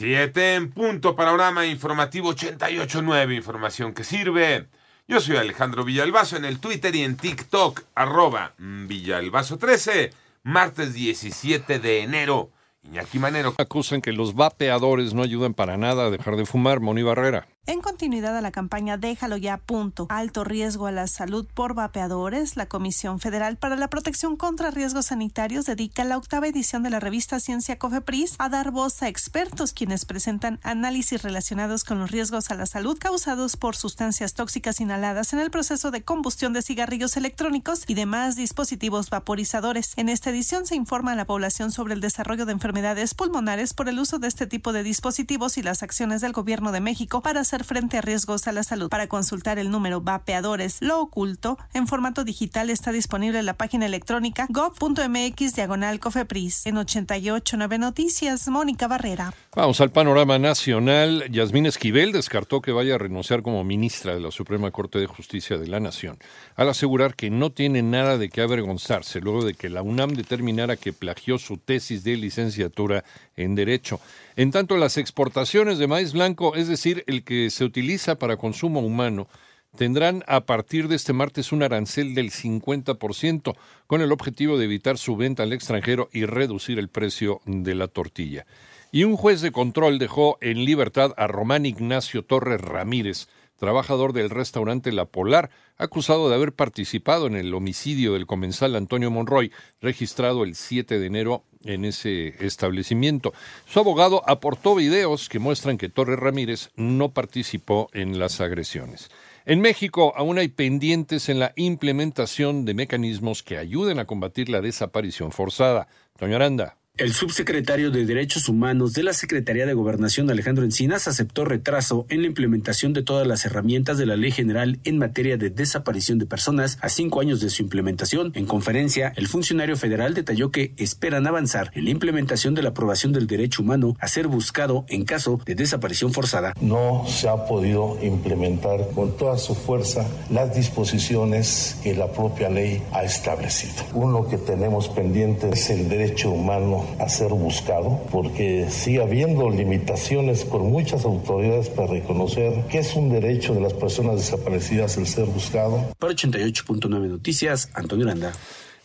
Siete en punto, panorama informativo 88.9, información que sirve. Yo soy Alejandro Villalbazo en el Twitter y en TikTok, arroba Villalbazo13, martes 17 de enero. Iñaki Manero. Acusan que los vapeadores no ayudan para nada a dejar de fumar, Moni Barrera. En continuidad a la campaña Déjalo ya, punto. Alto riesgo a la salud por vapeadores, la Comisión Federal para la Protección contra Riesgos Sanitarios dedica la octava edición de la revista Ciencia Cofepris a dar voz a expertos quienes presentan análisis relacionados con los riesgos a la salud causados por sustancias tóxicas inhaladas en el proceso de combustión de cigarrillos electrónicos y demás dispositivos vaporizadores. En esta edición se informa a la población sobre el desarrollo de enfermedades pulmonares por el uso de este tipo de dispositivos y las acciones del Gobierno de México para hacer frente a riesgos a la salud. Para consultar el número Vapeadores Lo Oculto en formato digital está disponible en la página electrónica gov.mx diagonal cofepris. En 889 Noticias, Mónica Barrera. Vamos al panorama nacional. Yasmín Esquivel descartó que vaya a renunciar como ministra de la Suprema Corte de Justicia de la Nación, al asegurar que no tiene nada de qué avergonzarse luego de que la UNAM determinara que plagió su tesis de licenciatura en Derecho. En tanto, las exportaciones de maíz blanco, es decir, el que se utiliza para consumo humano, tendrán a partir de este martes un arancel del 50%, con el objetivo de evitar su venta al extranjero y reducir el precio de la tortilla. Y un juez de control dejó en libertad a Román Ignacio Torres Ramírez, trabajador del restaurante La Polar, acusado de haber participado en el homicidio del comensal Antonio Monroy, registrado el 7 de enero en ese establecimiento. Su abogado aportó videos que muestran que Torres Ramírez no participó en las agresiones. En México aún hay pendientes en la implementación de mecanismos que ayuden a combatir la desaparición forzada. Doña Aranda. El subsecretario de Derechos Humanos de la Secretaría de Gobernación, Alejandro Encinas, aceptó retraso en la implementación de todas las herramientas de la Ley General en materia de desaparición de personas a cinco años de su implementación. En conferencia, el funcionario federal detalló que esperan avanzar en la implementación de la aprobación del derecho humano a ser buscado en caso de desaparición forzada. No se ha podido implementar con toda su fuerza las disposiciones que la propia ley ha establecido. Uno que tenemos pendiente es el derecho humano a ser buscado, porque sigue habiendo limitaciones por muchas autoridades para reconocer que es un derecho de las personas desaparecidas el ser buscado. Para 88.9 Noticias, Antonio Landa.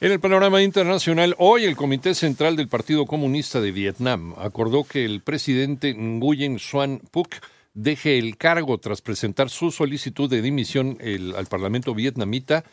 En el panorama internacional, hoy el Comité Central del Partido Comunista de Vietnam acordó que el presidente Nguyen Xuan Phuc deje el cargo tras presentar su solicitud de dimisión al Parlamento vietnamita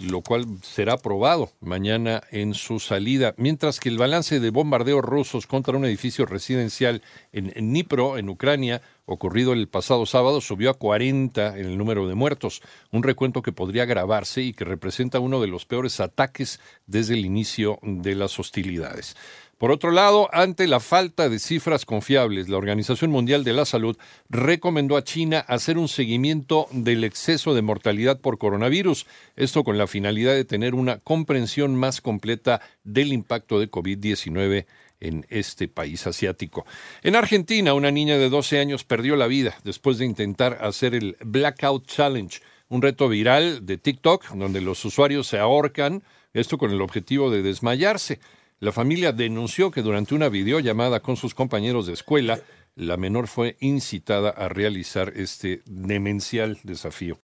lo cual será aprobado mañana en su salida, mientras que el balance de bombardeos rusos contra un edificio residencial en Dnipro, en Ucrania, ocurrido el pasado sábado, subió a 40 en el número de muertos, un recuento que podría agravarse y que representa uno de los peores ataques desde el inicio de las hostilidades. Por otro lado, ante la falta de cifras confiables, la Organización Mundial de la Salud recomendó a China hacer un seguimiento del exceso de mortalidad por coronavirus, esto con la finalidad de tener una comprensión más completa del impacto de COVID-19 en este país asiático. En Argentina, una niña de 12 años perdió la vida después de intentar hacer el Blackout Challenge, un reto viral de TikTok donde los usuarios se ahorcan, esto con el objetivo de desmayarse. La familia denunció que durante una videollamada con sus compañeros de escuela, la menor fue incitada a realizar este demencial desafío.